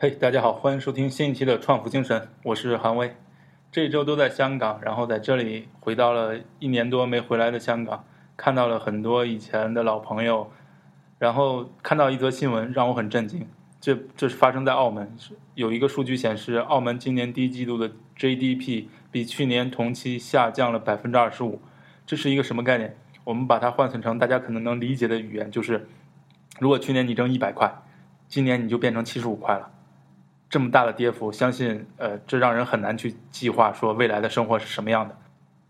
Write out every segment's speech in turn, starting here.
嘿，大家好，欢迎收听新一期的《创富精神》，我是韩威。这一周都在香港，然后在这里回到了一年多没回来的香港，看到了很多以前的老朋友，然后看到一则新闻让我很震惊。这这是发生在澳门，有一个数据显示，澳门今年第一季度的 GDP 比去年同期下降了百分之二十五。这是一个什么概念？我们把它换算成大家可能能理解的语言，就是如果去年你挣一百块，今年你就变成七十五块了。这么大的跌幅，相信呃，这让人很难去计划说未来的生活是什么样的。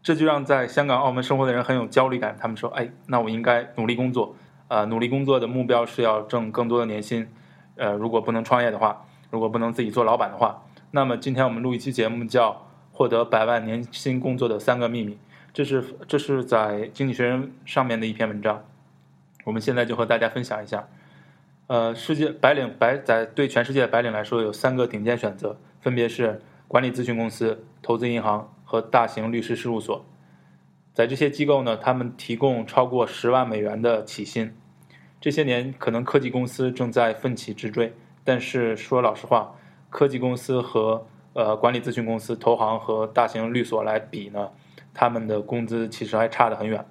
这就让在香港、澳门生活的人很有焦虑感。他们说：“哎，那我应该努力工作，啊，努力工作的目标是要挣更多的年薪。呃，如果不能创业的话，如果不能自己做老板的话，那么今天我们录一期节目，叫《获得百万年薪工作的三个秘密》。这是这是在《经济学人》上面的一篇文章。我们现在就和大家分享一下。”呃，世界白领白在对全世界的白领来说，有三个顶尖选择，分别是管理咨询公司、投资银行和大型律师事务所。在这些机构呢，他们提供超过十万美元的起薪。这些年，可能科技公司正在奋起直追，但是说老实话，科技公司和呃管理咨询公司、投行和大型律所来比呢，他们的工资其实还差得很远。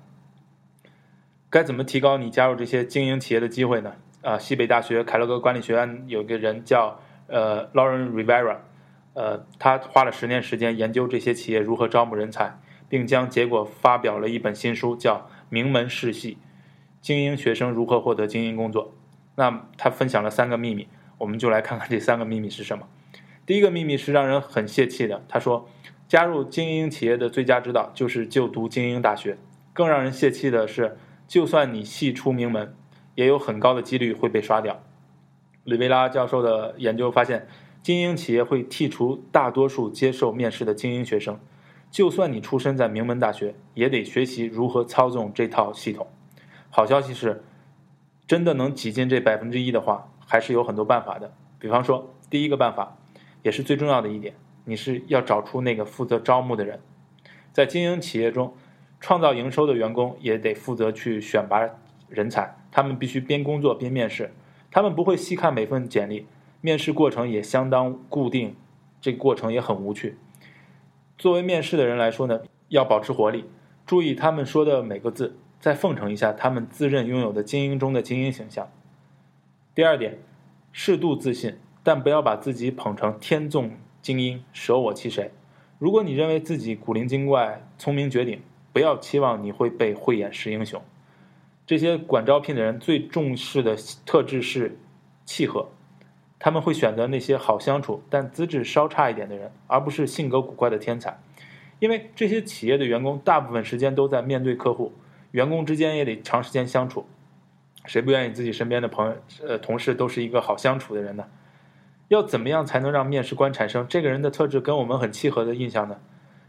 该怎么提高你加入这些经营企业的机会呢？啊，西北大学凯勒格管理学院有个人叫呃 Lauren Rivera，呃，他花了十年时间研究这些企业如何招募人才，并将结果发表了一本新书，叫《名门世系：精英学生如何获得精英工作》。那他分享了三个秘密，我们就来看看这三个秘密是什么。第一个秘密是让人很泄气的，他说，加入精英企业的最佳指导就是就读精英大学。更让人泄气的是，就算你系出名门。也有很高的几率会被刷掉。里维拉教授的研究发现，精英企业会剔除大多数接受面试的精英学生。就算你出身在名门大学，也得学习如何操纵这套系统。好消息是，真的能挤进这百分之一的话，还是有很多办法的。比方说，第一个办法，也是最重要的一点，你是要找出那个负责招募的人。在经营企业中，创造营收的员工也得负责去选拔人才。他们必须边工作边面试，他们不会细看每份简历，面试过程也相当固定，这个过程也很无趣。作为面试的人来说呢，要保持活力，注意他们说的每个字，再奉承一下他们自认拥有的精英中的精英形象。第二点，适度自信，但不要把自己捧成天纵精英，舍我其谁。如果你认为自己古灵精怪、聪明绝顶，不要期望你会被慧眼识英雄。这些管招聘的人最重视的特质是契合，他们会选择那些好相处但资质稍差一点的人，而不是性格古怪的天才。因为这些企业的员工大部分时间都在面对客户，员工之间也得长时间相处，谁不愿意自己身边的朋友、呃同事都是一个好相处的人呢？要怎么样才能让面试官产生这个人的特质跟我们很契合的印象呢？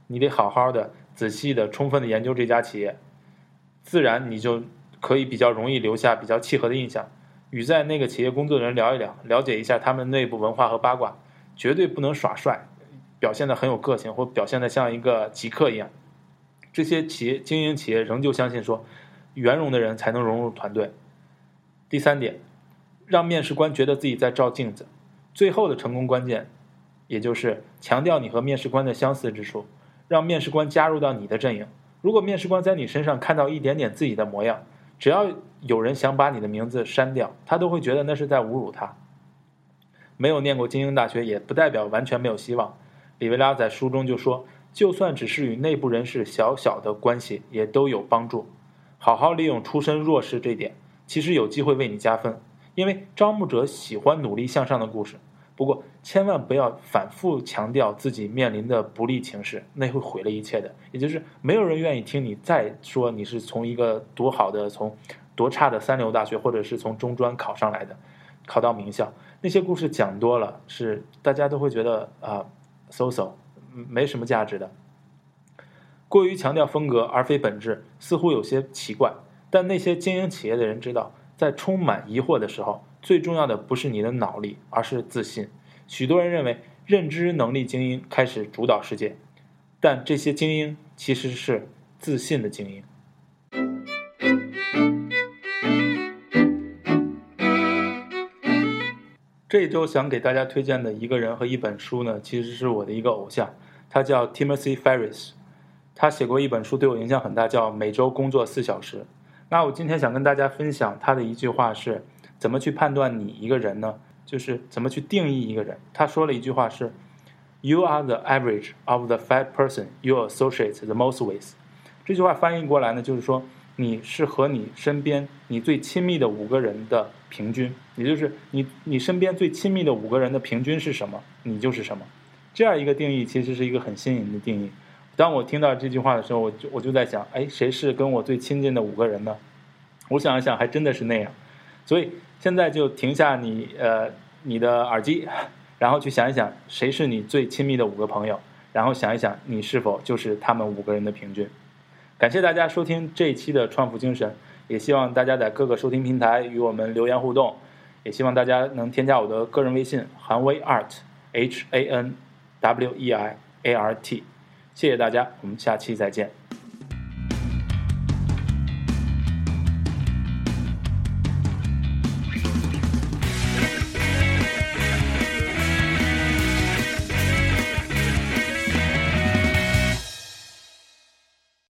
你得好好的、仔细的、充分的研究这家企业，自然你就。可以比较容易留下比较契合的印象，与在那个企业工作的人聊一聊，了解一下他们内部文化和八卦，绝对不能耍帅，表现的很有个性，或表现的像一个极客一样。这些企业经营企业仍旧相信说，圆融的人才能融入团队。第三点，让面试官觉得自己在照镜子。最后的成功关键，也就是强调你和面试官的相似之处，让面试官加入到你的阵营。如果面试官在你身上看到一点点自己的模样，只要有人想把你的名字删掉，他都会觉得那是在侮辱他。没有念过精英大学，也不代表完全没有希望。里维拉在书中就说，就算只是与内部人士小小的关系，也都有帮助。好好利用出身弱势这点，其实有机会为你加分，因为招募者喜欢努力向上的故事。不过，千万不要反复强调自己面临的不利情势，那会毁了一切的。也就是没有人愿意听你再说你是从一个多好的、从多差的三流大学，或者是从中专考上来的，考到名校。那些故事讲多了，是大家都会觉得啊，so so，没什么价值的。过于强调风格而非本质，似乎有些奇怪。但那些经营企业的人知道，在充满疑惑的时候。最重要的不是你的脑力，而是自信。许多人认为认知能力精英开始主导世界，但这些精英其实是自信的精英。这一周想给大家推荐的一个人和一本书呢，其实是我的一个偶像，他叫 Timothy Ferris，他写过一本书对我影响很大，叫《每周工作四小时》。那我今天想跟大家分享他的一句话是：怎么去判断你一个人呢？就是怎么去定义一个人。他说了一句话是：“You are the average of the five person you associate the most with。”这句话翻译过来呢，就是说你是和你身边你最亲密的五个人的平均，也就是你你身边最亲密的五个人的平均是什么，你就是什么。这样一个定义其实是一个很新颖的定义。当我听到这句话的时候，我就我就在想，哎，谁是跟我最亲近的五个人呢？我想一想，还真的是那样。所以现在就停下你呃你的耳机，然后去想一想，谁是你最亲密的五个朋友，然后想一想，你是否就是他们五个人的平均。感谢大家收听这一期的创富精神，也希望大家在各个收听平台与我们留言互动，也希望大家能添加我的个人微信韩威 art h a n w e i a r t。谢谢大家，我们下期再见。